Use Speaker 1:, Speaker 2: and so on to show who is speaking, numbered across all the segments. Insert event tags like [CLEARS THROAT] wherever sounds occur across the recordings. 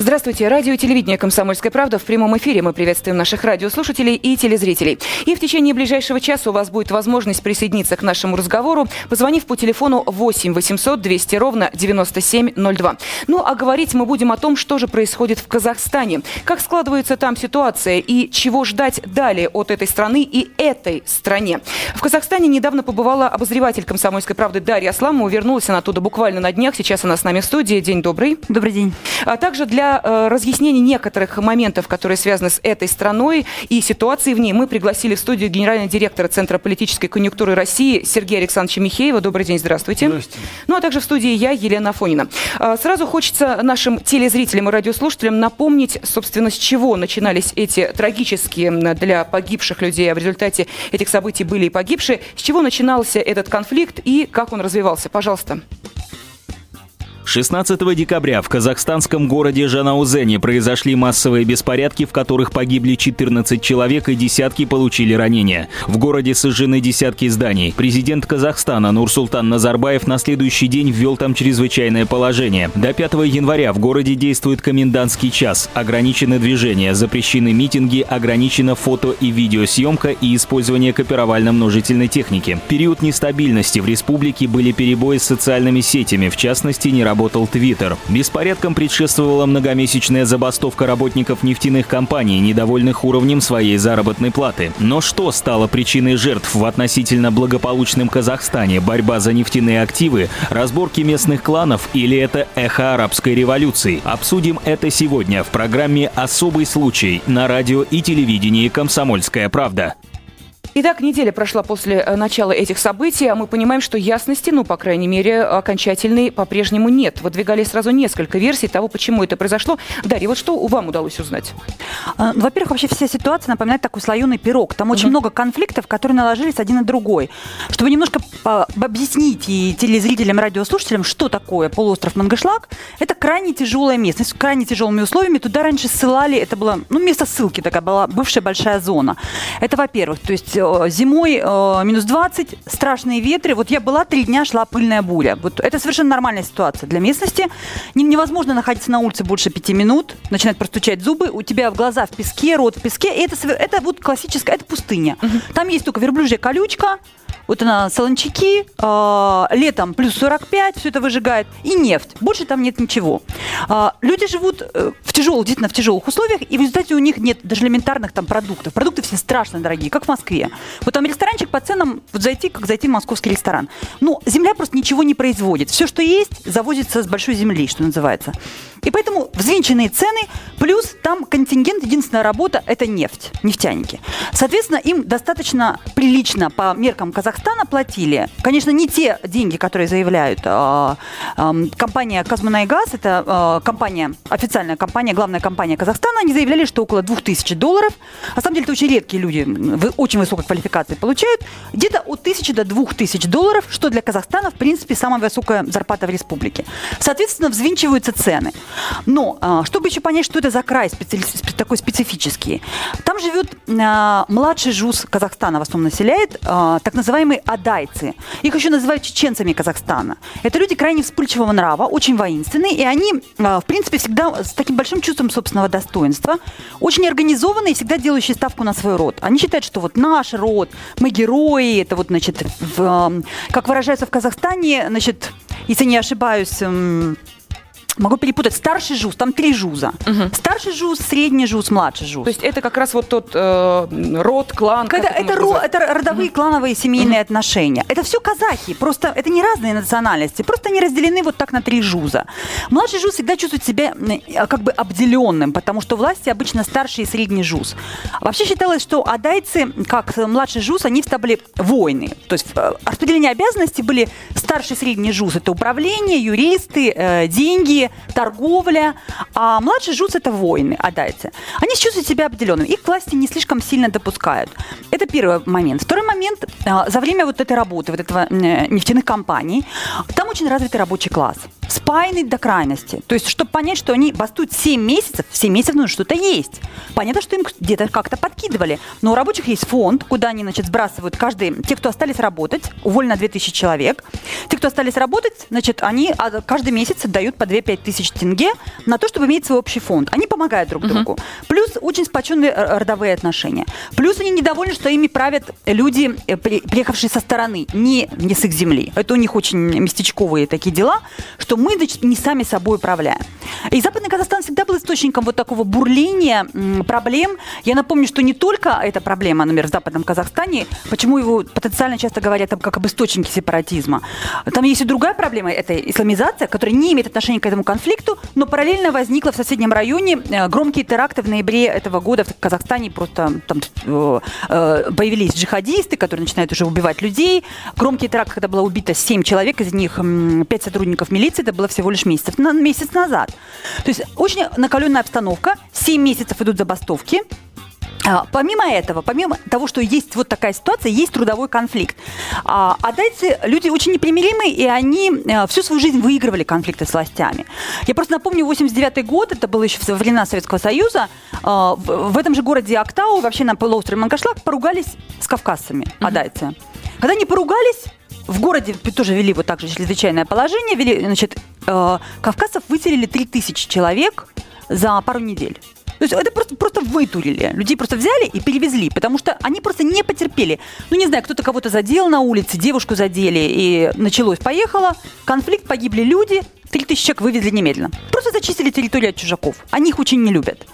Speaker 1: Здравствуйте. Радио и телевидение «Комсомольская правда». В прямом эфире мы приветствуем наших радиослушателей и телезрителей. И в течение ближайшего часа у вас будет возможность присоединиться к нашему разговору, позвонив по телефону 8 800 200 ровно 9702. Ну, а говорить мы будем о том, что же происходит в Казахстане, как складывается там ситуация и чего ждать далее от этой страны и этой стране. В Казахстане недавно побывала обозреватель «Комсомольской правды» Дарья Асламова. Вернулась она оттуда буквально на днях. Сейчас она с нами в студии. День добрый.
Speaker 2: Добрый день.
Speaker 1: А также для для э, разъяснения некоторых моментов, которые связаны с этой страной и ситуацией в ней, мы пригласили в студию генерального директора Центра политической конъюнктуры России Сергея Александровича Михеева. Добрый день, здравствуйте.
Speaker 3: Здравствуйте.
Speaker 1: Ну, а также в студии я, Елена Афонина. Э, сразу хочется нашим телезрителям и радиослушателям напомнить, собственно, с чего начинались эти трагические для погибших людей, а в результате этих событий были и погибшие, с чего начинался этот конфликт и как он развивался. Пожалуйста.
Speaker 4: 16 декабря в казахстанском городе Жанаузене произошли массовые беспорядки, в которых погибли 14 человек и десятки получили ранения. В городе сожжены десятки зданий. Президент Казахстана Нурсултан Назарбаев на следующий день ввел там чрезвычайное положение. До 5 января в городе действует комендантский час. Ограничены движения, запрещены митинги, ограничена фото и видеосъемка и использование копировально-множительной техники. В период нестабильности в республике были перебои с социальными сетями, в частности, не работали работал Твиттер. Беспорядкам предшествовала многомесячная забастовка работников нефтяных компаний, недовольных уровнем своей заработной платы. Но что стало причиной жертв в относительно благополучном Казахстане? Борьба за нефтяные активы, разборки местных кланов или это эхо арабской революции? Обсудим это сегодня в программе «Особый случай» на радио и телевидении «Комсомольская правда».
Speaker 1: Итак, неделя прошла после э, начала этих событий, а мы понимаем, что ясности, ну, по крайней мере, окончательной по-прежнему нет. Выдвигали сразу несколько версий того, почему это произошло. Дарья, вот что вам удалось узнать?
Speaker 2: А, ну, во-первых, вообще вся ситуация напоминает такой слоеный пирог. Там очень много конфликтов, которые наложились один на другой. Чтобы немножко объяснить и телезрителям, радиослушателям, что такое полуостров Мангышлак, это крайне тяжелая местность, с крайне тяжелыми условиями. Туда раньше ссылали, это было, ну, место ссылки такая была, бывшая большая зона. Это, во-первых, то есть Э, зимой э, минус 20, страшные ветры. Вот я была, три дня шла пыльная буря. Вот это совершенно нормальная ситуация для местности. Невозможно находиться на улице больше пяти минут, начинать простучать зубы, у тебя в глаза в песке, рот в песке. И это, это вот классическая, это пустыня. Угу. Там есть только верблюжья колючка, вот она, солончаки, э, летом плюс 45, все это выжигает, и нефть. Больше там нет ничего. Э, люди живут э, в тяжелых, действительно в тяжелых условиях, и в результате у них нет даже элементарных там продуктов. Продукты все страшно дорогие, как в Москве. Вот там ресторанчик по ценам, вот зайти, как зайти в московский ресторан. Ну, земля просто ничего не производит. Все, что есть, завозится с большой земли, что называется. И поэтому взвинченные цены, плюс там контингент, единственная работа – это нефть, нефтяники. Соответственно, им достаточно прилично по меркам Казахстана платили. Конечно, не те деньги, которые заявляют а, компания «Казмунайгаз», это а, компания, официальная компания, главная компания Казахстана, они заявляли, что около 2000 долларов. На самом деле, это очень редкие люди, очень высокой квалификации получают. Где-то от 1000 до 2000 долларов, что для Казахстана, в принципе, самая высокая зарплата в республике. Соответственно, взвинчиваются цены. Но, а, чтобы еще понять, что это за край специ... такой специфический, там живет младший жуз Казахстана, в основном населяет, так называемые адайцы. Их еще называют чеченцами Казахстана. Это люди крайне вспыльчивого нрава, очень воинственные, и они, в принципе, всегда с таким большим чувством собственного достоинства, очень организованные всегда делающие ставку на свой род. Они считают, что вот наш род, мы герои, это вот, значит, в, как выражаются в Казахстане, значит, если не ошибаюсь, могу перепутать, старший жуз, там три жуза. Угу. Старший жуз, средний жуз, младший жуз.
Speaker 1: То есть это как раз вот тот э, род, клан?
Speaker 2: Когда это, ро, это родовые угу. клановые семейные угу. отношения. Это все казахи, просто это не разные национальности, просто они разделены вот так на три жуза. Младший жуз всегда чувствует себя э, как бы обделенным, потому что власти обычно старший и средний жуз. Вообще считалось, что адайцы, как младший жуз, они стали войны. То есть э, распределение обязанностей были старший и средний жуз. Это управление, юристы, э, деньги, торговля, а младший ЖУЦ – это воины, отдайте. Они чувствуют себя обделенными, их власти не слишком сильно допускают. Это первый момент. Второй момент, а, за время вот этой работы, вот этого нефтяных компаний, там очень развитый рабочий класс спаянный до крайности. То есть, чтобы понять, что они бастуют 7 месяцев, 7 месяцев нужно что-то есть. Понятно, что им где-то как-то подкидывали. Но у рабочих есть фонд, куда они, значит, сбрасывают каждый... Те, кто остались работать, уволено 2000 человек. Те, кто остались работать, значит, они а, каждый месяц дают по 2-5 тысяч тенге на то, чтобы иметь свой общий фонд. Они помогают друг другу. Uh-huh. Плюс очень сплоченные родовые отношения. Плюс они недовольны, что ими правят люди, э, приехавшие со стороны, не, не с их земли. Это у них очень местечковые такие дела, что мы значит, не сами собой управляем. И Западный Казахстан всегда был источником вот такого бурления проблем. Я напомню, что не только эта проблема, например, в Западном Казахстане, почему его потенциально часто говорят как об источнике сепаратизма. Там есть и другая проблема, это исламизация, которая не имеет отношения к этому конфликту, но параллельно возникла в соседнем районе э, громкие теракты в ноябре этого года в Казахстане. Просто там э, э, появились джихадисты, которые начинают уже убивать людей. Громкий теракт, когда было убито 7 человек, из них 5 сотрудников милиции, это было всего лишь месяц, месяц назад. То есть очень накаленная обстановка, 7 месяцев идут забастовки, Помимо этого, помимо того, что есть вот такая ситуация, есть трудовой конфликт. А, а дайте люди очень непримиримые, и они а, всю свою жизнь выигрывали конфликты с властями. Я просто напомню, 89 год, это было еще во времена Советского Союза, а, в, этом же городе Актау, вообще на полуострове Манкашлак, поругались с кавказцами, mm-hmm. адайцы. Когда они поругались, в городе тоже вели вот так же чрезвычайное положение, вели, значит, э, кавказцев выселили 3000 человек за пару недель. То есть это просто, просто вытурили. Людей просто взяли и перевезли, потому что они просто не потерпели. Ну, не знаю, кто-то кого-то задел на улице, девушку задели, и началось, поехало. Конфликт, погибли люди, 3000 человек вывезли немедленно. Просто зачистили территорию от чужаков. Они их очень не любят.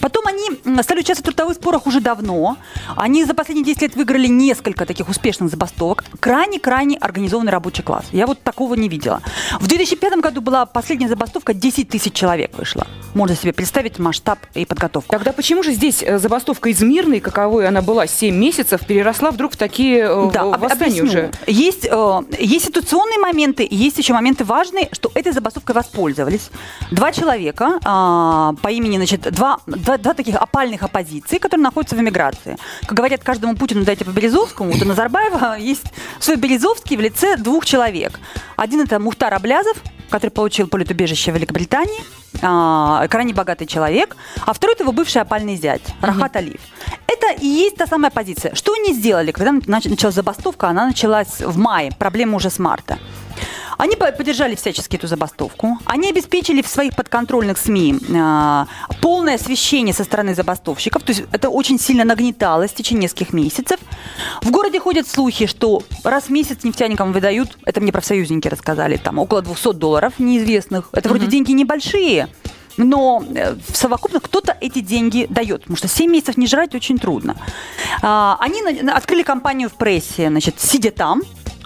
Speaker 2: Потом они стали участвовать в трудовых спорах уже давно. Они за последние 10 лет выиграли несколько таких успешных забастовок. Крайне-крайне организованный рабочий класс. Я вот такого не видела. В 2005 году была последняя забастовка, 10 тысяч человек вышло. Можно себе представить масштаб и подготовку.
Speaker 1: Тогда почему же здесь э, забастовка из мирной, каковой она была 7 месяцев, переросла вдруг в такие э, да, восстания уже?
Speaker 2: Есть, э, есть ситуационные моменты, есть еще моменты важные, что этой забастовкой воспользовались два человека э, по имени, значит, два, два, два таких опальных оппозиции, которые находятся в эмиграции. Как говорят, каждому Путину дайте по Березовскому, вот у Назарбаева [LAUGHS] есть свой Березовский в лице двух человек. Один это Мухтар Аблязов, который получил политубежище в Великобритании, а, крайне богатый человек, а второй это его бывший опальный зять, Рахат Алиев. Это и есть та самая позиция. Что они сделали, когда началась забастовка? Она началась в мае, проблема уже с марта. Они поддержали всячески эту забастовку. Они обеспечили в своих подконтрольных СМИ э, полное освещение со стороны забастовщиков. То есть это очень сильно нагнеталось в течение нескольких месяцев. В городе ходят слухи, что раз в месяц нефтяникам выдают, это мне профсоюзники рассказали, там около 200 долларов неизвестных. Это вроде mm-hmm. деньги небольшие, но э, в совокупно кто-то эти деньги дает, потому что 7 месяцев не жрать очень трудно. А, они открыли компанию в прессе, значит, сидя там,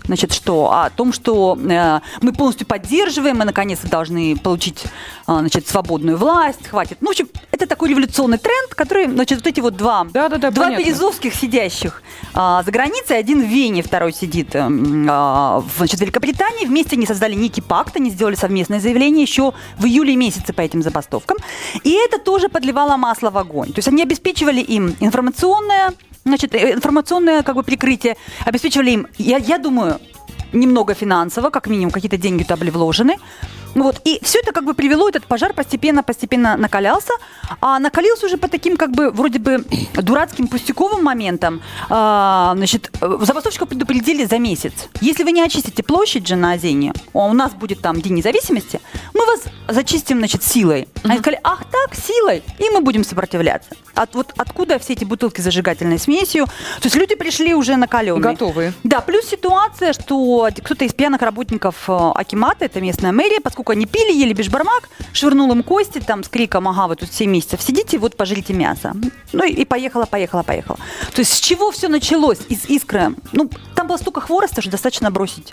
Speaker 2: значит, что? О том, что э, мы полностью поддерживаем, мы наконец-то должны получить, э, значит, свободную власть, хватит. Ну, в общем, это такой революционный тренд, который, значит, вот эти вот два, да, да, да, два березовских сидящих э, за границей, один в Вене, второй сидит э, э, значит, в Великобритании. Вместе они создали некий пакт, они сделали совместное заявление еще в июле месяце по этим забастовкам. И это тоже подливало масло в огонь. То есть они обеспечивали им информационное значит, э, информационное как бы прикрытие, обеспечивали им, я, я думаю, немного финансово, как минимум какие-то деньги туда были вложены. Вот. И все это как бы привело, этот пожар постепенно-постепенно накалялся, а накалился уже по таким как бы вроде бы [CLEARS THROAT] дурацким пустяковым моментам. А, значит, забастовщиков предупредили за месяц. Если вы не очистите площадь же на Озене, а у нас будет там День независимости, мы вас зачистим, значит, силой. Они сказали, ах так, силой, и мы будем сопротивляться. От, вот откуда все эти бутылки с зажигательной смесью? То есть люди пришли уже накаленные.
Speaker 1: Готовые.
Speaker 2: Да, плюс ситуация, что кто-то из пьяных работников э, Акимата, это местная мэрия, поскольку сколько они пили, ели бешбармак, швырнул им кости там с криком, ага, вы тут 7 месяцев сидите, вот пожрите мясо. Ну и, поехала, поехала, поехала. То есть с чего все началось? Из искры. Ну, там было столько хвороста, что достаточно бросить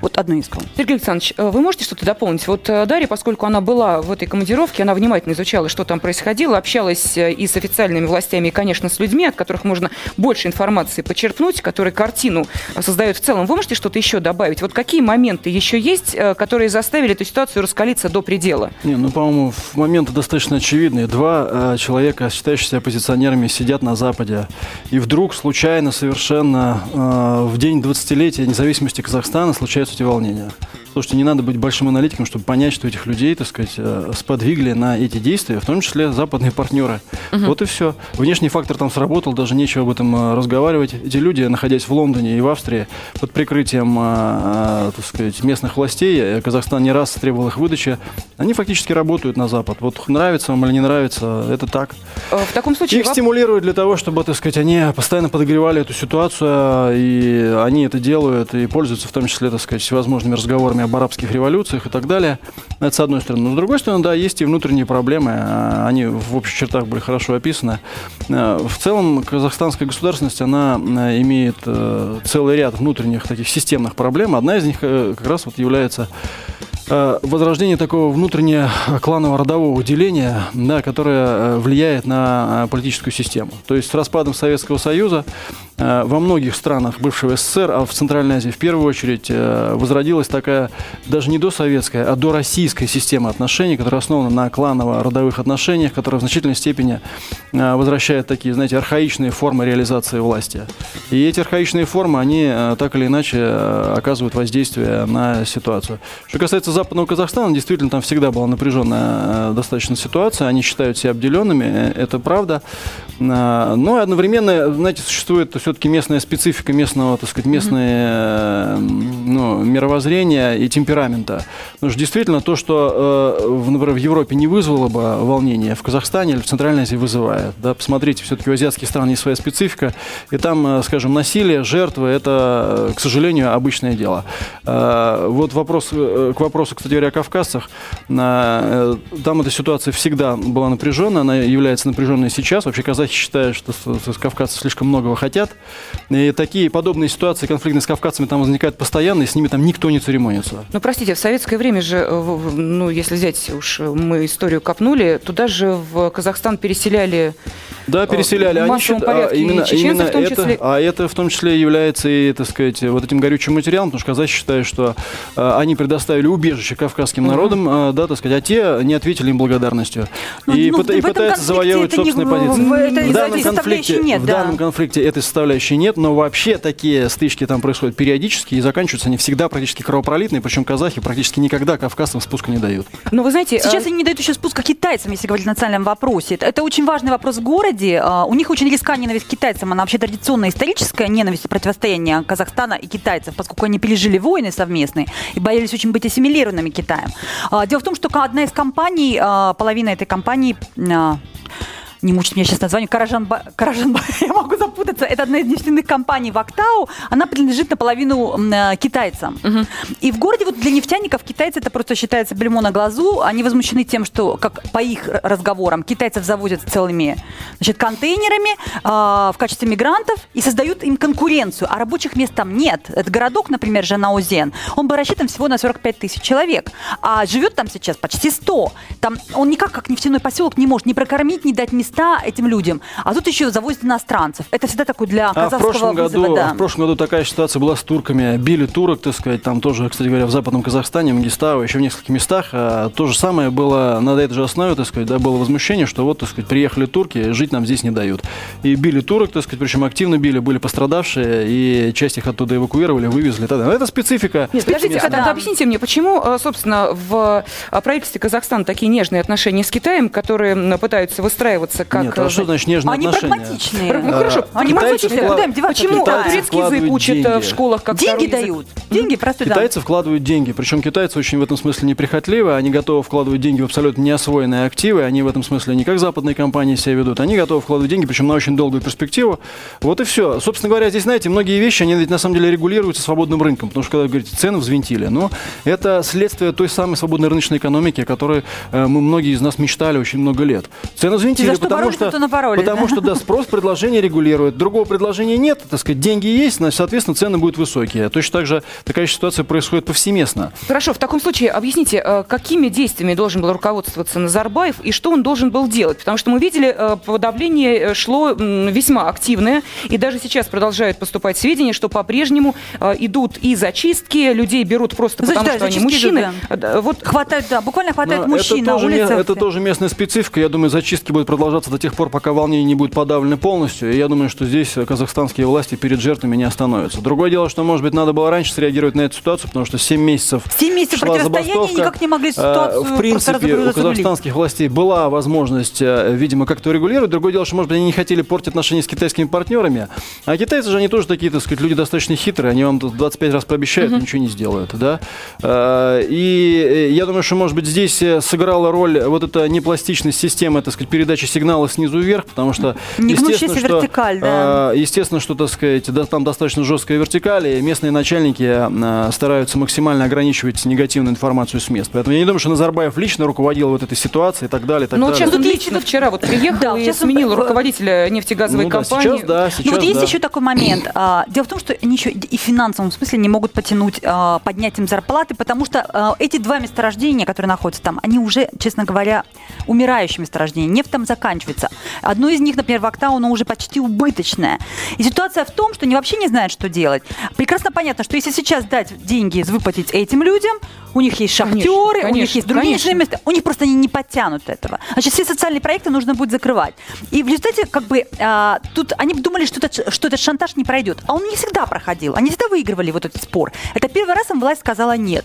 Speaker 2: Вот одну искал.
Speaker 1: Сергей Александрович, э, вы можете что-то дополнить? Вот э, Дарья, поскольку она была в этой командировке, она внимательно изучала, что там происходило, общалась э, и с официальными властями, и, конечно, с людьми, от которых можно больше информации почерпнуть, которые картину создают в целом. Вы можете что-то еще добавить? Вот какие моменты еще есть, которые заставили эту ситуацию раскалиться до предела?
Speaker 3: Не, ну, по-моему, моменты достаточно очевидные. Два э, человека, считающиеся оппозиционерами, сидят на Западе. И вдруг случайно совершенно э, в день 20-летия независимости Казахстана случаются эти волнения. Слушайте, не надо быть большим аналитиком, чтобы понять, что этих людей, так сказать, э, сподвигли на эти действия, в том числе западные партнеры. Угу. Вот и все. Внешний фактор там сработал, даже нечего об этом э, разговаривать. Эти люди, находясь в Лондоне и в Австрии, под прикрытием, э, так сказать, местных властей, Казахстан не раз требовал их выдачи, они фактически работают на Запад. Вот нравится вам или не нравится, это так.
Speaker 1: В таком случае...
Speaker 3: Их стимулируют для того, чтобы, так сказать, они постоянно подогревали эту ситуацию, и они это делают, и пользуются в том числе, так сказать, всевозможными разговорами об арабских революциях и так далее. Это с одной стороны. Но с другой стороны, да, есть и внутренние проблемы. А, они в общих чертах были хорошо описаны. А, в целом, казахстанская государственность, она а, имеет э, целый ряд внутренних таких системных проблем. Одна из них э, как раз вот является Э, возрождение такого внутреннего кланового родового деления, да, которое э, влияет на э, политическую систему. То есть с распадом Советского Союза во многих странах бывшего СССР, а в Центральной Азии в первую очередь, возродилась такая даже не досоветская, а дороссийская система отношений, которая основана на кланово-родовых отношениях, которая в значительной степени возвращает такие, знаете, архаичные формы реализации власти. И эти архаичные формы, они так или иначе оказывают воздействие на ситуацию. Что касается западного Казахстана действительно там всегда была напряженная э, достаточно ситуация. Они считают себя обделенными, э, это правда. Э, но одновременно, знаете, существует все-таки местная специфика местного, так сказать, местное ну, мировоззрения и темперамента. Потому что действительно то, что, например, в Европе не вызвало бы волнения, в Казахстане или в Центральной Азии вызывает. Да? Посмотрите, все-таки у азиатских стран есть своя специфика, и там, скажем, насилие, жертвы – это, к сожалению, обычное дело. Вот вопрос, к вопросу вопросу, кстати говоря, о кавказцах. Э, там эта ситуация всегда была напряженная, она является напряженной сейчас. Вообще казахи считают, что с кавказцев слишком многого хотят. И такие подобные ситуации конфликтные с кавказцами там возникают постоянно, и с ними там никто не церемонится.
Speaker 1: Ну, простите, в советское время же, э, ну, если взять уж мы историю копнули, туда же в Казахстан переселяли
Speaker 3: да, переселяли.
Speaker 1: В массовом Они, порядке, именно, и именно
Speaker 3: в том числе. Это, а это в том числе является и, так сказать, вот этим горючим материалом, потому что казахи считают, что а, они предоставили убежище кавказским народам, а, да, так сказать, а те не ответили им благодарностью. Ну, и, ну, пыта, и пытаются завоевывать собственные не, позиции. В,
Speaker 2: в, в, данном конфликте, нет,
Speaker 3: в да. данном конфликте этой составляющей нет, но вообще такие стычки там происходят периодически и заканчиваются они всегда практически кровопролитные, причем казахи практически никогда кавказцам спуска не дают.
Speaker 2: Но вы знаете, сейчас а... они не дают еще спуска китайцам, если говорить о национальном вопросе. Это, это очень важный вопрос в городе. А, у них очень резка ненависть к китайцам. Она вообще традиционная историческая ненависть и противостояние Казахстана и китайцев, поскольку они пережили войны совместные и боялись очень быть ассимилированными Китаем. А, дело в том, что одна из компаний, а, половина этой компании не мучить меня сейчас название, Каражанба, Каражанба, [LAUGHS] я могу запутаться, это одна из нефтяных компаний в Актау, она принадлежит наполовину э, китайцам. Угу. И в городе вот для нефтяников китайцы это просто считается блюмо на глазу, они возмущены тем, что, как по их разговорам, китайцев завозят целыми значит, контейнерами э, в качестве мигрантов и создают им конкуренцию, а рабочих мест там нет. Это городок, например, Жанаозен, он бы рассчитан всего на 45 тысяч человек, а живет там сейчас почти 100. Там он никак, как нефтяной поселок, не может ни прокормить, ни дать места места этим людям, а тут еще завозят иностранцев. Это всегда такой для казахского а в прошлом
Speaker 3: вызова,
Speaker 2: году, да.
Speaker 3: В прошлом году такая ситуация была с турками. Били турок, так сказать, там тоже, кстати говоря, в Западном Казахстане, Мангистау, еще в нескольких местах. А, то же самое было на этой же основе, так сказать, да, было возмущение, что вот, так сказать, приехали турки, жить нам здесь не дают. И били турок, так сказать, причем активно били, были пострадавшие, и часть их оттуда эвакуировали, вывезли. Тогда. Это специфика.
Speaker 1: Нет, подождите, да. объясните мне, почему, э, собственно, в э, правительстве Казахстана такие нежные отношения с Китаем, которые пытаются выстраиваться как... Нет,
Speaker 3: а что значит нежные
Speaker 2: они
Speaker 3: отношения?
Speaker 2: прагматичные.
Speaker 1: Ну хорошо,
Speaker 2: они прагматичные. Куда им деваться?
Speaker 1: Почему турецкий язык учат деньги. в школах как
Speaker 2: Деньги дают. Деньги просто
Speaker 3: Китайцы вкладывают деньги. Причем китайцы очень в этом смысле неприхотливы. Они готовы вкладывать деньги в абсолютно неосвоенные активы. Они в этом смысле не как западные компании себя ведут. Они готовы вкладывать деньги, причем на очень долгую перспективу. Вот и все. Собственно говоря, здесь, знаете, многие вещи, они ведь на самом деле регулируются свободным рынком. Потому что, когда вы говорите, цены взвинтили. Но это следствие той самой свободной рыночной экономики, о которой э, мы многие из нас мечтали очень много лет. Цены взвинтили, потому что,
Speaker 2: потому
Speaker 3: что да, спрос, предложение регулирует. Другого предложения нет, так сказать, деньги есть, значит, соответственно, цены будут высокие. Точно так же такая ситуация происходит повсеместно.
Speaker 1: Хорошо, в таком случае объясните, э, какими действиями должен был руководствоваться Назарбаев и что он должен был делать? Потому что мы видели, э, подавление э, шло весьма активное, и даже сейчас продолжают поступать сведения, что по-прежнему идут и зачистки, людей берут просто Значит, потому, да, что они мужчины.
Speaker 2: Да. Вот... Хватает, да, буквально хватает Но мужчин
Speaker 3: это
Speaker 2: на
Speaker 3: тоже,
Speaker 2: улицах.
Speaker 3: Это тоже местная специфика. Я думаю, зачистки будут продолжаться до тех пор, пока волнение не будет подавлено полностью. И я думаю, что здесь казахстанские власти перед жертвами не остановятся. Другое дело, что, может быть, надо было раньше среагировать на эту ситуацию, потому что 7 месяцев
Speaker 2: 7 месяцев шла
Speaker 3: забастовка.
Speaker 2: никак не могли ситуацию
Speaker 3: В принципе, у казахстанских властей была возможность, э, видимо, как-то регулировать. Другое дело, что, может быть, они не хотели портить отношения с китайскими партнерами. А китайцы же, они тоже такие, так сказать, люди достаточно хитрые. Они вам 25 раз пообещают, uh-huh. ничего не сделают, да. Э, и э, я думаю, что, может быть, здесь сыграла роль вот эта непластичность системы, так сказать, передачи сигнала снизу вверх, потому что, естественно, что,
Speaker 2: вертикаль, да.
Speaker 3: естественно, что, так сказать, да, там достаточно жесткая вертикаль, и местные начальники стараются максимально ограничивать негативную информацию с мест. Поэтому я не думаю, что Назарбаев лично руководил вот этой ситуацией и так далее. И так
Speaker 1: ну,
Speaker 3: далее.
Speaker 1: сейчас он лично вчера вот приехал да, и сменил он... руководителя нефтегазовой
Speaker 3: ну,
Speaker 1: компании.
Speaker 3: Да, сейчас, да, сейчас,
Speaker 2: ну, вот
Speaker 3: да.
Speaker 2: есть еще такой момент. А, дело в том, что они еще и в финансовом смысле не могут потянуть а, поднятием зарплаты, потому что а, эти два месторождения, которые находятся там, они уже, честно говоря, умирающие месторождения. Нефть там заканчивается. Одно из них, например, в Октауну уже почти убыточное. И ситуация в том, что они вообще не знают, что делать. Прекрасно понятно, что если сейчас дать деньги выплатить этим людям, у них есть шахтеры, конечно, у них есть другие конечно. места, у них просто они не подтянут этого. Значит, все социальные проекты нужно будет закрывать. И в результате, как бы, а, тут они думали, что, это, что этот шантаж не пройдет. А он не всегда проходил. Они всегда выигрывали вот этот спор. Это первый раз им власть сказала нет.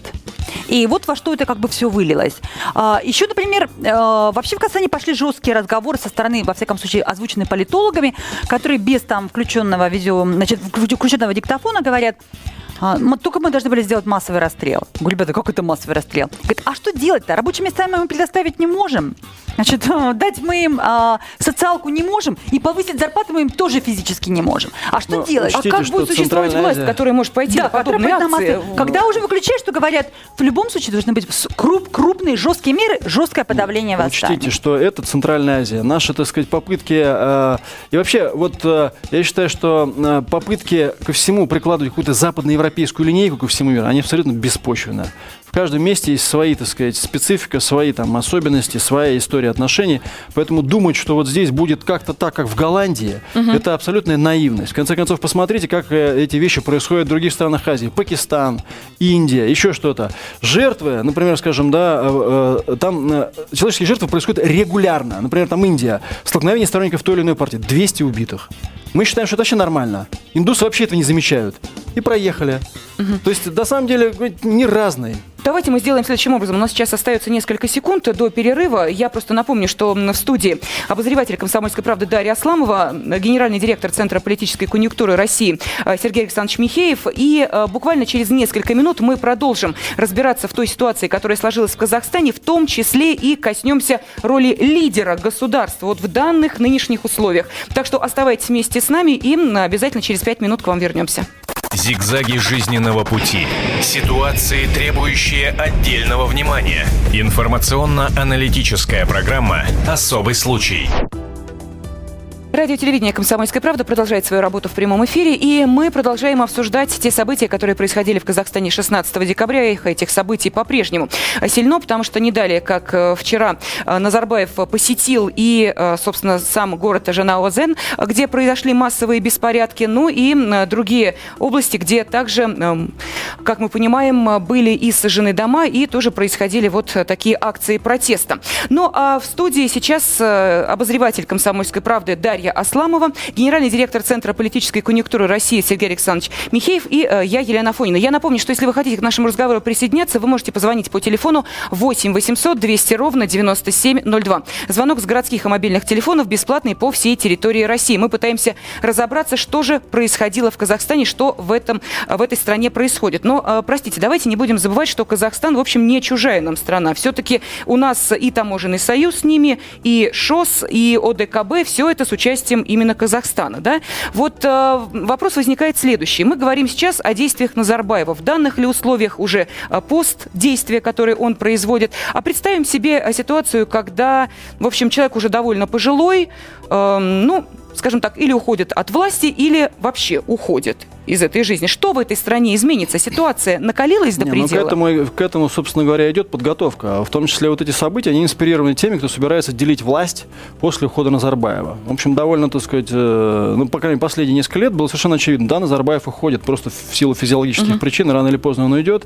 Speaker 2: И вот во что это как бы все вылилось. А, еще, например, а, вообще в Казани пошли жесткие разговоры со стороны, во всяком случае, озвученные политологами, которые без там включенного видео, значит, включенного диктофона говорят, а, мы, только мы должны были сделать массовый расстрел. Говорю, ребята, как это массовый расстрел? Говорит, а что делать-то? Рабочие места мы предоставить не можем. Значит, [LAUGHS] дать мы им а, социалку не можем, и повысить зарплату мы им тоже физически не можем. А что
Speaker 3: Но
Speaker 2: делать?
Speaker 1: Учтите, а как будет существовать власть, которая может пойти да, на подобные акции?
Speaker 2: Когда уже выключаешь, что говорят, в любом случае должны быть круп, крупные, жесткие меры, жесткое подавление восстания.
Speaker 3: Учтите, что это Центральная Азия. Наши, так сказать, попытки... Э, и вообще, вот э, я считаю, что э, попытки ко всему прикладывать какую-то западноевропейскую линейку ко всему миру, они абсолютно беспочвенны. В каждом месте есть свои, так сказать, специфика, свои там особенности, своя история отношений. Поэтому думать, что вот здесь будет как-то так, как в Голландии, угу. это абсолютная наивность. В конце концов, посмотрите, как э, эти вещи происходят в других странах Азии. Пакистан, Индия, еще что-то. Жертвы, например, скажем, да, э, э, там человеческие жертвы происходят регулярно. Например, там Индия. Столкновение сторонников той или иной партии. 200 убитых. Мы считаем, что это вообще нормально. Индусы вообще этого не замечают. И проехали. Угу. То есть, на самом деле, не разные.
Speaker 1: Давайте мы сделаем следующим образом. У нас сейчас остается несколько секунд до перерыва. Я просто напомню, что в студии обозреватель «Комсомольской правды» Дарья Асламова, генеральный директор Центра политической конъюнктуры России э, Сергей Александрович Михеев. И э, буквально через несколько минут мы продолжим разбираться в той ситуации, которая сложилась в Казахстане, в том числе и коснемся роли лидера государства вот в данных нынешних условиях. Так что оставайтесь вместе с нами и обязательно через пять минут к вам вернемся.
Speaker 5: Зигзаги жизненного пути. Ситуации, требующие отдельного внимания. Информационно-аналитическая программа «Особый случай».
Speaker 1: Радио телевидение «Комсомольская правда» продолжает свою работу в прямом эфире, и мы продолжаем обсуждать те события, которые происходили в Казахстане 16 декабря. Их этих событий по-прежнему сильно, потому что не далее, как э, вчера э, Назарбаев посетил и, э, собственно, сам город Жанаозен, где произошли массовые беспорядки, ну и другие области, где также, как мы понимаем, были и сожжены дома, и тоже происходили вот такие акции протеста. Ну а в студии сейчас обозреватель «Комсомольской правды» Дарья Дарья Асламова, генеральный директор Центра политической конъюнктуры России Сергей Александрович Михеев и э, я, Елена Фонина. Я напомню, что если вы хотите к нашему разговору присоединяться, вы можете позвонить по телефону 8 800 200 ровно 9702. Звонок с городских и мобильных телефонов бесплатный по всей территории России. Мы пытаемся разобраться, что же происходило в Казахстане, что в, этом, в этой стране происходит. Но, э, простите, давайте не будем забывать, что Казахстан, в общем, не чужая нам страна. Все-таки у нас и таможенный союз с ними, и ШОС, и ОДКБ, все это с участием участием именно Казахстана. Да? Вот э, вопрос возникает следующий. Мы говорим сейчас о действиях Назарбаева. В данных ли условиях уже э, пост действия, которые он производит. А представим себе э, ситуацию, когда, в общем, человек уже довольно пожилой, э, ну, скажем так, или уходят от власти, или вообще уходят из этой жизни. Что в этой стране изменится? Ситуация накалилась до
Speaker 3: Не,
Speaker 1: предела?
Speaker 3: Ну, к, этому, к этому, собственно говоря, идет подготовка. В том числе вот эти события, они инспирированы теми, кто собирается делить власть после ухода Назарбаева. В общем, довольно, так сказать, э, ну, по крайней мере, последние несколько лет было совершенно очевидно. Да, Назарбаев уходит просто в силу физиологических
Speaker 1: Мгм.
Speaker 3: причин, рано или поздно он уйдет.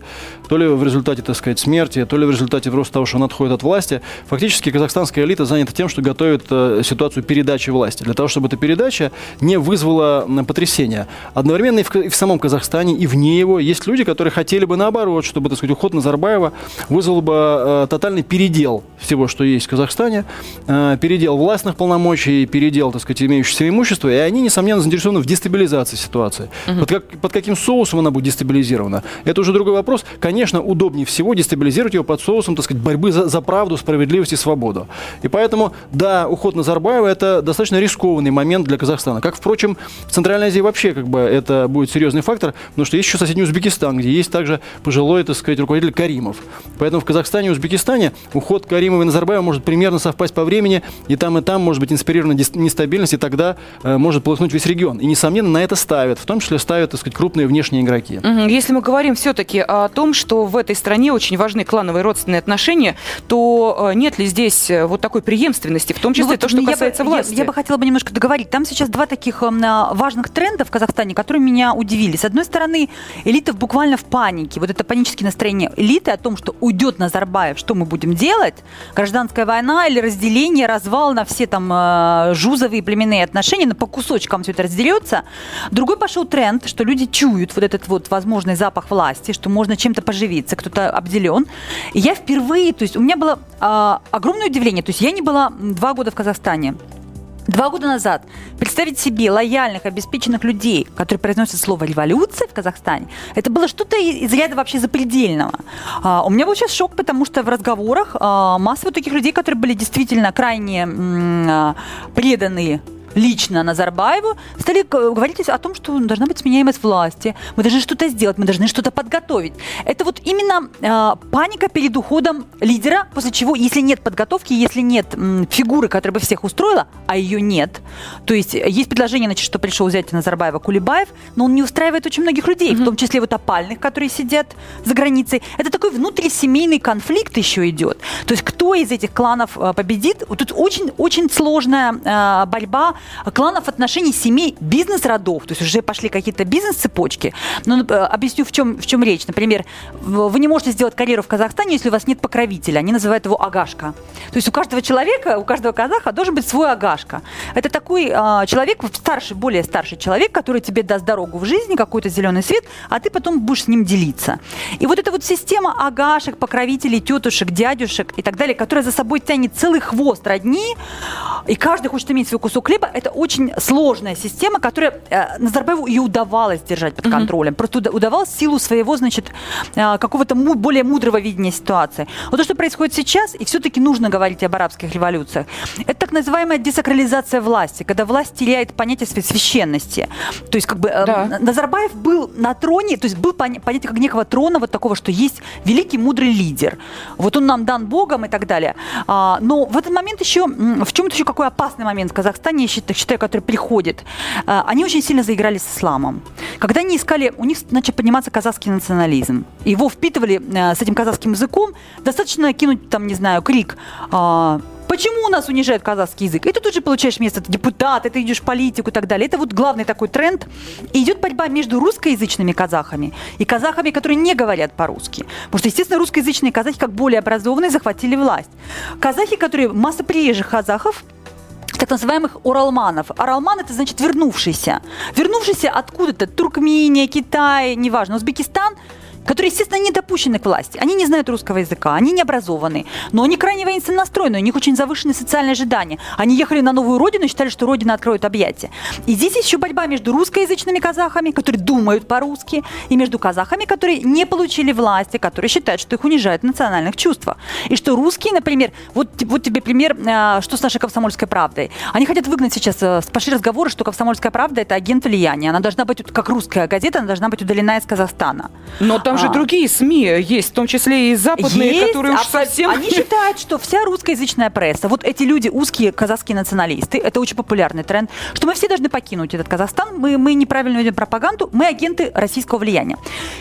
Speaker 3: То ли в результате, так сказать, смерти, то ли в результате просто того, что он отходит от власти. Фактически казахстанская элита занята тем, что готовит э, ситуацию передачи власти. Для того, чтобы эта передача не вызвала потрясения. Одновременно и в, и в самом Казахстане, и вне его есть люди, которые хотели бы наоборот, чтобы, так сказать, уход Назарбаева вызвал бы э, тотальный передел всего, что есть в Казахстане, э, передел властных полномочий, передел, так сказать, имеющегося имущества, и они, несомненно, заинтересованы в дестабилизации ситуации. Под, как- под каким соусом она будет дестабилизирована? Это уже другой вопрос. Конечно, удобнее всего дестабилизировать ее под соусом, так сказать, борьбы за, за правду, справедливость и свободу. И поэтому, да, уход Назарбаева – это достаточно рискованный момент для Казахстана. Как, впрочем, в Центральной Азии вообще как бы это будет серьезный фактор, потому что есть еще соседний Узбекистан, где есть также пожилой, так сказать, руководитель Каримов. Поэтому в Казахстане и Узбекистане уход Каримова и Назарбаева может примерно совпасть по времени, и там, и там может быть инспирирована нестабильность, и тогда э, может полыхнуть весь регион. И, несомненно, на это ставят, в том числе ставят, так сказать, крупные внешние игроки.
Speaker 1: Если мы говорим все-таки о том, что в этой стране очень важны клановые родственные отношения, то э, нет ли здесь э, вот такой преемственности, в том числе
Speaker 2: Ну вот
Speaker 1: то, что
Speaker 2: я бы-
Speaker 1: касается
Speaker 2: я-
Speaker 1: власти?
Speaker 2: Я, бы хотела бы немножко договорить. Там сейчас два таких эм, важных тренда в Казахстане, которые меня удивили. С одной стороны, элита буквально в панике. Вот это паническое настроение элиты о том, что уйдет Назарбаев, что мы будем делать? Гражданская война или разделение, развал на все там э, жузовые племенные отношения, но по кусочкам все это разделется. Другой пошел тренд, что люди чуют вот этот вот возможный запах власти, что можно чем-то поживиться, кто-то обделен. И я впервые, то есть у меня было а, огромное удивление, то есть я не была два года в Казахстане. Два года назад представить себе лояльных, обеспеченных людей, которые произносят слово «революция» в Казахстане, это было что-то из ряда вообще запредельного. А, у меня был сейчас шок, потому что в разговорах а, масса вот таких людей, которые были действительно крайне м, а, преданные лично Назарбаеву, стали г- говорить о том, что должна быть сменяемость власти, мы должны что-то сделать, мы должны что-то подготовить. Это вот именно э, паника перед уходом лидера, после чего, если нет подготовки, если нет м, фигуры, которая бы всех устроила, а ее нет, то есть э, есть предложение, значит, что пришел взять Назарбаева Кулебаев, но он не устраивает очень многих людей, в том числе вот опальных, которые сидят за границей. Это такой внутрисемейный конфликт еще идет. То есть кто из этих кланов э, победит? Вот Тут очень-очень сложная э, борьба кланов отношений семей, бизнес-родов. То есть уже пошли какие-то бизнес-цепочки. Но э, объясню, в чем, в чем речь. Например, вы не можете сделать карьеру в Казахстане, если у вас нет покровителя. Они называют его агашка. То есть у каждого человека, у каждого казаха должен быть свой агашка. Это такой э, человек, старший, более старший человек, который тебе даст дорогу в жизни, какой-то зеленый свет, а ты потом будешь с ним делиться. И вот эта вот система агашек, покровителей, тетушек, дядюшек и так далее, которая за собой тянет целый хвост родни, и каждый хочет иметь свой кусок хлеба, это очень сложная система, которая э, Назарбаеву и удавалось держать под контролем. Просто уда- удавалось силу своего, значит, э, какого-то более мудрого видения ситуации. Вот то, что происходит сейчас, и все-таки нужно говорить об арабских революциях, это так называемая десакрализация власти, когда власть теряет понятие своей священности. То есть, как бы, э,
Speaker 1: Да.
Speaker 2: Назарбаев был на троне, то есть был поня- понятие как некого трона, вот такого, что есть великий мудрый лидер. Вот он нам дан Богом и так далее. А, но в этот момент еще, в чем-то еще какой опасный момент в Казахстане, я считаю, считаю, который приходит. А, они очень сильно заиграли с исламом. Когда они искали, у них начал подниматься казахский национализм. Его впитывали э, с этим казахским языком. Достаточно кинуть там, не знаю, крик а, Почему у нас унижают казахский язык? И ты тут же получаешь место ты депутат, ты идешь в политику и так далее. Это вот главный такой тренд. И идет борьба между русскоязычными казахами и казахами, которые не говорят по-русски. Потому что, естественно, русскоязычные казахи, как более образованные, захватили власть. Казахи, которые... Масса приезжих казахов, так называемых уралманов. Оралман это значит вернувшийся. Вернувшийся откуда-то, Туркмения, Китай, неважно, Узбекистан, которые, естественно, не допущены к власти. Они не знают русского языка, они не образованы, но они крайне воинственно настроены, у них очень завышенные социальные ожидания. Они ехали на новую родину и считали, что родина откроет объятия. И здесь еще борьба между русскоязычными казахами, которые думают по-русски, и между казахами, которые не получили власти, которые считают, что их унижают в национальных чувствах. И что русские, например, вот, вот тебе пример, э, что с нашей комсомольской правдой. Они хотят выгнать сейчас, э, пошли разговоры, что комсомольская правда это агент влияния. Она должна быть, как русская газета, она должна быть удалена из Казахстана.
Speaker 1: Но там там же
Speaker 2: А.
Speaker 1: другие СМИ есть, в том числе и западные,
Speaker 2: Есть,
Speaker 1: которые уж
Speaker 2: абсо-
Speaker 1: совсем...
Speaker 2: Они считают, что вся русскоязычная пресса, вот эти люди, узкие казахские националисты, это очень популярный тренд, что мы все должны покинуть этот Казахстан, мы, мы неправильно ведем пропаганду, мы агенты российского влияния.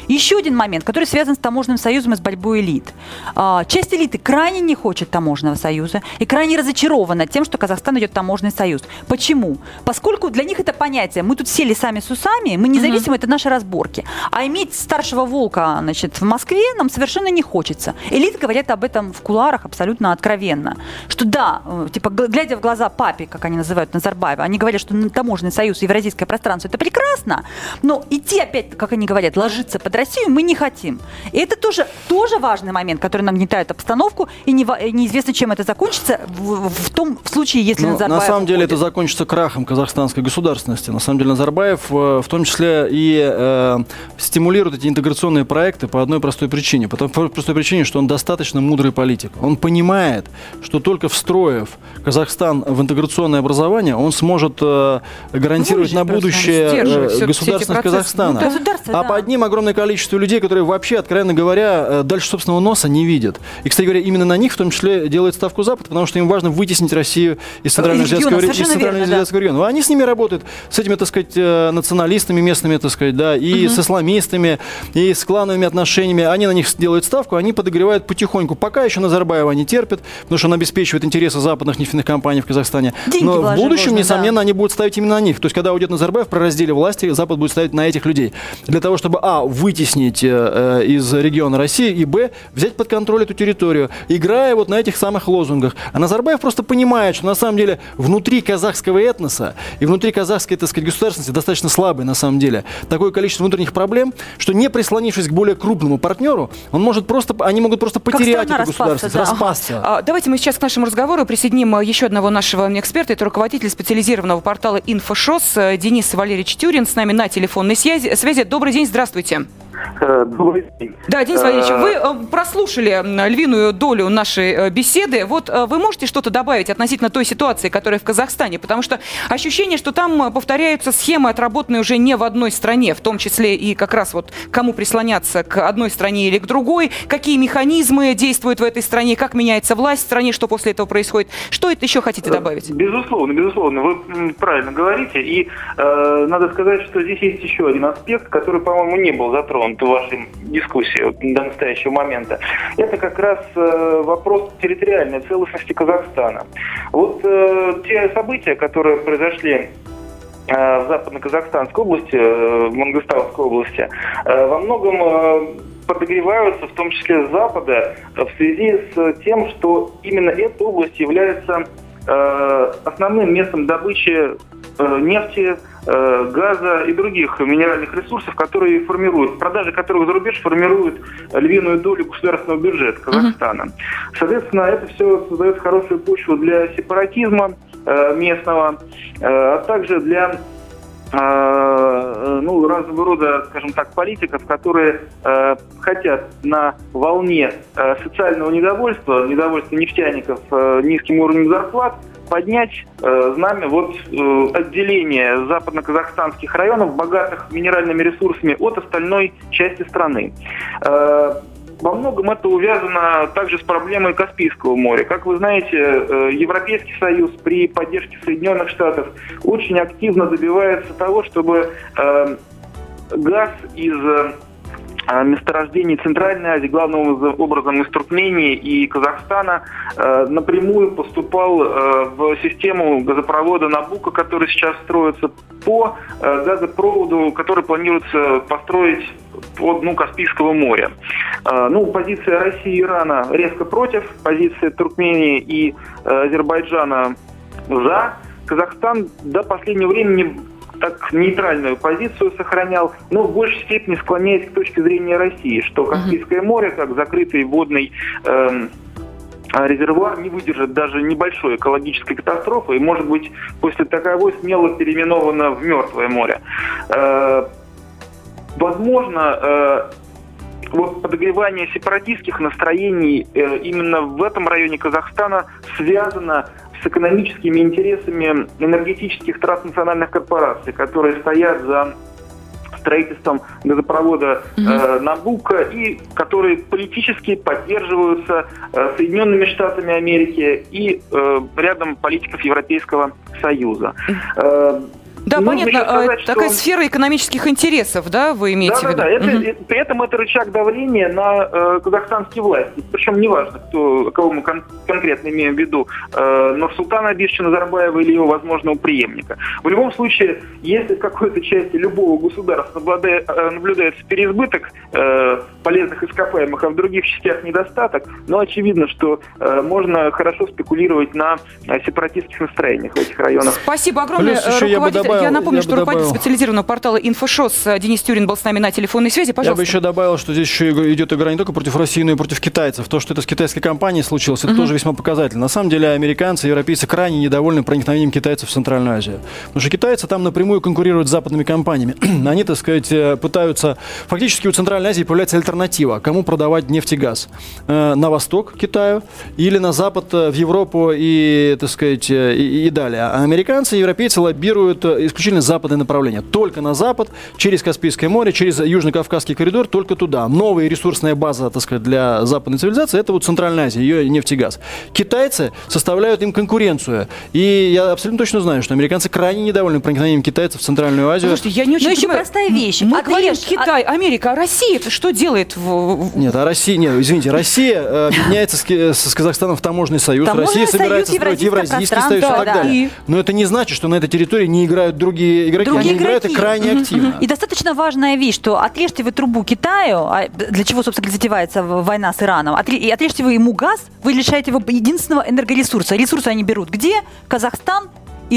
Speaker 2: Еще один момент, который связан с таможенным союзом и с борьбой элит. А, часть элиты крайне не хочет таможенного союза и крайне разочарована тем, что Казахстан идет в таможенный союз. Почему? Поскольку для них это понятие, мы тут сели сами с усами, мы независимы, это наши разборки. А иметь старшего волка значит, в Москве нам совершенно не хочется. Элиты говорят об этом в кулуарах абсолютно откровенно. Что да, э, типа, глядя в глаза папе, как они называют Назарбаева, они говорят, что таможенный союз евразийское пространство это прекрасно, но идти опять, как они говорят, ложиться под Россию мы не хотим. И это тоже, тоже важный момент, который нагнетает обстановку, и не, неизвестно, чем это закончится в, в том случае, если
Speaker 3: Ну,
Speaker 2: Назарбаев
Speaker 3: на самом деле это
Speaker 2: уходит.
Speaker 3: закончится крахом казахстанской государственности. На самом деле Назарбаев э, в том числе и э, стимулирует эти интеграционные проекты по одной простой причине. По той простой причине, что он достаточно мудрый политик. Он понимает, что только встроив Казахстан в интеграционное образование, он сможет э, гарантировать
Speaker 1: Ну,
Speaker 3: на будущее э, государственность. Казахстана.
Speaker 1: Ну, да.
Speaker 2: Государство,
Speaker 3: а
Speaker 2: да.
Speaker 3: под ним огромное количество людей, которые вообще, откровенно говоря, э, дальше собственного носа не видят. И, кстати говоря, именно на них в том числе делает ставку Запад, потому что им важно вытеснить Россию из Центрального
Speaker 2: региона,
Speaker 3: Азиатского, ре- из Центрального
Speaker 2: верно, да.
Speaker 3: Азиатского региона. Они с ними работают, с этими, так сказать, э, националистами местными, так сказать, да, и с исламистами, и с клановыми отношениями. Они на них делают ставку, они подогревают потихоньку. Пока еще Назарбаева не терпят, потому что он обеспечивает интересы западных нефтяных компаний в Казахстане.
Speaker 2: Деньги
Speaker 3: Но в будущем,
Speaker 2: можно, да.
Speaker 3: несомненно, они будут ставить именно на них. То есть, когда уйдет Назарбаев при разделе власти, Запад будет ставить на этих людей. Для того, чтобы, а, вытеснить э, э, из региона России, и, б, взять под контроль эту территорию, играя вот на этих самых лозунгах. А Назарбаев просто понимает, что на самом деле внутри казахского этноса и внутри казахской, так сказать, государственности достаточно слабый на самом деле. Такое количество внутренних проблем, что не прислонившись к более крупному партнеру, он может просто, они могут просто потерять
Speaker 2: распасться,
Speaker 3: государственность,
Speaker 2: да.
Speaker 3: распасться.
Speaker 1: А, Давайте мы сейчас к нашему разговору присоединим э, еще одного нашего эксперта. Это руководитель специализированного портала «Инфошос» э, Денис Валерьевич Тюрин с нами на телефонной связи. связи. Добрый день, здравствуйте.
Speaker 6: Э, Добрый день.
Speaker 1: Да, Денис
Speaker 6: Э,
Speaker 1: Валерьевич, вы э, прослушали львиную долю нашей э, беседы. Вот э, вы можете что-то добавить относительно той ситуации, которая в Казахстане? Потому что ощущение, что там э, повторяются схемы, отработанные уже не в одной стране, в том числе и как раз вот кому прислоняться к одной стране или к другой, какие механизмы действуют в этой стране, как меняется власть в стране, что после этого происходит. Что это еще хотите добавить?
Speaker 6: Безусловно, безусловно, вы правильно говорите. И э, надо сказать, что здесь есть еще один аспект, который, по-моему, не был затронут в вашей дискуссии вот до настоящего момента. Это как раз э, вопрос территориальной целостности Казахстана. Вот э, те события, которые произошли э, в Западно-Казахстанской области, в Мангостауской области, во многом подогреваются, в том числе с Запада, в связи с тем, что именно эта область является основным местом добычи нефти, э, газа и других минеральных ресурсов, которые формируют, продажи которых за рубеж формируют львиную долю государственного бюджета Казахстана. Соответственно, это все создает хорошую почву для сепаратизма э, местного, э, а также для э, ну, разного рода, скажем так, политиков, которые э, хотят на волне э, социального недовольства, недовольства нефтяников э, низким уровнем зарплат, поднять э, знамя вот э, отделения западно-казахстанских районов, богатых минеральными ресурсами, от остальной части страны. Э, во многом это увязано также с проблемой Каспийского моря. Как вы знаете, э, Европейский Союз при поддержке Соединенных Штатов очень активно добивается того, чтобы э, газ из э, месторождений Центральной Азии, главным образом из Туркмении и Казахстана, э, напрямую поступал э, в систему газопровода Набука, который сейчас строится, по э, газопроводу, который планируется построить по дну Каспийского моря. Э, Ну, позиция России и Ирана резко против, позиция Туркмении и э, Азербайджана за. Казахстан до последнего времени так нейтральную позицию сохранял, но в большей степени склоняясь к точке зрения России, что Каспийское море, как закрытый водный эм, резервуар не выдержит даже небольшой экологической катастрофы и, может быть, после таковой смело переименовано в Мертвое море. Э, возможно, э, вот подогревание сепаратистских настроений э, именно в этом районе Казахстана связано с экономическими интересами энергетических транснациональных корпораций, которые стоят за строительством газопровода э, Набука и которые политически поддерживаются э, Соединенными Штатами Америки и э, рядом политиков Европейского Союза. Э,
Speaker 1: Да,
Speaker 6: нужно
Speaker 1: понятно.
Speaker 6: еще сказать,
Speaker 1: э, Такая
Speaker 6: что-
Speaker 1: сфера экономических интересов, да, вы имеете в
Speaker 6: да,
Speaker 1: виду?
Speaker 6: да, да. Это,
Speaker 1: Мгм.
Speaker 6: э, При этом это рычаг давления на э, казахстанские власти. Причем неважно, кто, кого мы кон- конкретно имеем в виду, э, Нурсултана Абишевича Назарбаева или его возможного преемника. В любом случае, если в какой-то части любого государства наблюдает- э, наблюдается переизбыток э, полезных ископаемых, а в других частях недостаток, но очевидно, что э, можно хорошо спекулировать на э, сепаратистских настроениях в этих районах.
Speaker 1: Спасибо огромное.
Speaker 3: Плюс еще я бы
Speaker 1: руководитель-
Speaker 3: добавил-
Speaker 1: напомню,
Speaker 3: я
Speaker 1: что
Speaker 3: бы
Speaker 1: руководитель
Speaker 3: добавил-
Speaker 1: специализированного портала «Инфошос» э, Денис Тюрин был с нами на телефонной связи.
Speaker 3: Я бы
Speaker 1: Пожалуйста.
Speaker 3: еще добавил, что здесь еще идет игра не только против России, но и против китайцев. То, что это с китайской компанией случилось, это тоже весьма показательно. На самом деле американцы и европейцы крайне недовольны проникновением китайцев в Центральную Азию. Потому что китайцы там напрямую конкурируют с западными компаниями. [CLEARS THROAT] Они, так сказать, э, пытаются... Фактически у Центральной Азии появляется альтернатива. Кому продавать нефть и газ? Э, На восток Китаю или на запад в Европу и, так сказать, и, и далее. А американцы и европейцы лоббируют исключительно западное направление. Только на запад, через Каспийское море, через Южно-Кавказский коридор, только туда. Новая ресурсная база, так сказать, для западной цивилизации – это вот Центральная Азия, ее нефть и газ. Китайцы составляют им конкуренцию. И я абсолютно точно знаю, что американцы крайне недовольны проникновением китайцев в Центральную Азию.
Speaker 1: Слушайте, я не очень
Speaker 2: Но еще
Speaker 1: понимаю.
Speaker 2: простая вещь.
Speaker 1: Мы
Speaker 2: Отъезд-
Speaker 1: говорим Китай, Америка, а Россия что делает? в-
Speaker 3: Нет, а Россия, нет, извините, Россия э, [LAUGHS] объединяется с, Ки- с Казахстаном в таможенный союз.
Speaker 2: Таможенный
Speaker 3: Россия
Speaker 2: союз,
Speaker 3: собирается строить Евразийский союз и так
Speaker 2: да.
Speaker 3: далее. Но это не значит, что на этой территории не играют другие игроки.
Speaker 2: Другие
Speaker 3: Они играют и
Speaker 2: игроки.
Speaker 3: крайне активно.
Speaker 2: И достаточно важная вещь, что отрежьте вы трубу Китаю, а для чего, собственно, затевается война с Ираном, и отрежьте вы ему газ, вы лишаете его единственного энергоресурса. Ресурсы они берут где? Казахстан,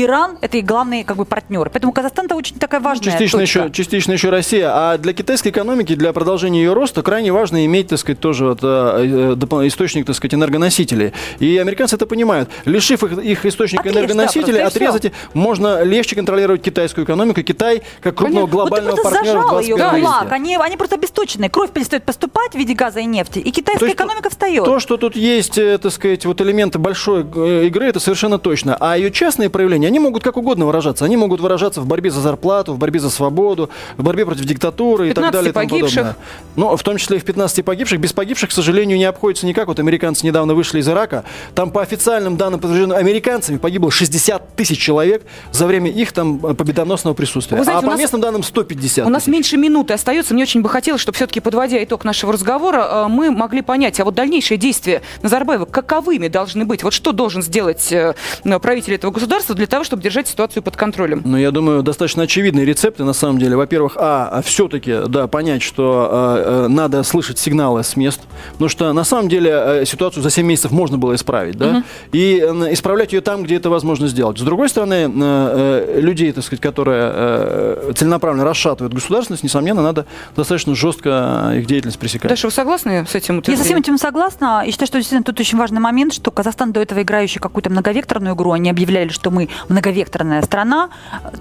Speaker 2: Иран – это их главные как бы, партнеры. Поэтому Казахстан – это очень такая важная
Speaker 3: Частично
Speaker 2: точка.
Speaker 3: еще, частично еще Россия. А для китайской экономики, для продолжения ее роста, крайне важно иметь, так сказать, тоже вот, э, э, источник, так сказать, энергоносителей. И американцы это понимают. Лишив их, их источника
Speaker 2: Отрежь, да,
Speaker 3: энергоносителей,
Speaker 2: и
Speaker 3: отрезать, можно легче контролировать китайскую экономику. Китай, как крупного
Speaker 2: Вот ты
Speaker 3: глобального
Speaker 2: просто
Speaker 3: партнера в
Speaker 2: зажал ее
Speaker 3: 21
Speaker 2: в кулак. Они, они просто обесточены. Кровь перестает поступать в виде газа и нефти. И китайская
Speaker 3: То есть
Speaker 2: экономика встает.
Speaker 3: То, что тут есть, э, так сказать, вот элементы большой игры, это совершенно точно. А ее частные проявления, они могут как угодно выражаться. Они могут выражаться в борьбе за зарплату, в борьбе за свободу, в борьбе против диктатуры и так
Speaker 1: 15
Speaker 3: далее и тому
Speaker 1: погибших.
Speaker 3: подобное. Ну, в том числе и в 15 погибших. Без погибших, к сожалению, не обходится никак. Вот американцы недавно вышли из Ирака. Там по официальным данным, подтвержденным американцами, погибло 60 тысяч человек за время их там э, победоносного присутствия.
Speaker 1: Вы знаете,
Speaker 3: а по
Speaker 1: нас-
Speaker 3: местным данным 150
Speaker 1: У нас
Speaker 3: тысяч.
Speaker 1: меньше минуты остается. Мне очень бы хотелось, чтобы все-таки, подводя итог нашего разговора, э, мы могли понять, а вот дальнейшие действия Назарбаева каковыми должны быть? Вот что должен сделать э, правитель этого государства для того, чтобы держать ситуацию под контролем?
Speaker 3: Ну, я думаю, достаточно очевидные рецепты, на самом деле. Во-первых, а, все-таки, да, понять, что э, э, надо слышать сигналы с мест, потому что, на самом деле, э, ситуацию за 7 месяцев можно было исправить, да, и э, исправлять ее там, где это возможно сделать. С другой стороны, э, э, людей, так сказать, которые э, целенаправленно расшатывают государственность, несомненно, надо достаточно жестко их деятельность пресекать.
Speaker 1: Даша, вы согласны с этим
Speaker 2: Я со всем этим согласна. И считаю, что действительно тут очень важный момент, что Казахстан до этого играющий какую-то многовекторную игру, они объявляли, что мы многовекторная страна.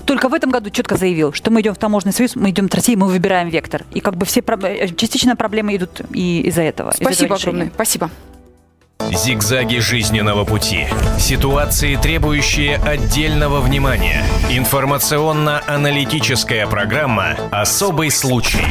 Speaker 2: Только в этом году четко заявил, что мы идем в таможенный союз, мы идем от России, мы выбираем вектор. И как бы все э, частично проблемы идут и из-за этого.
Speaker 1: Спасибо огромное. Спасибо.
Speaker 5: Зигзаги жизненного пути. Ситуации, требующие отдельного внимания. Информационно-аналитическая программа «Особый случай».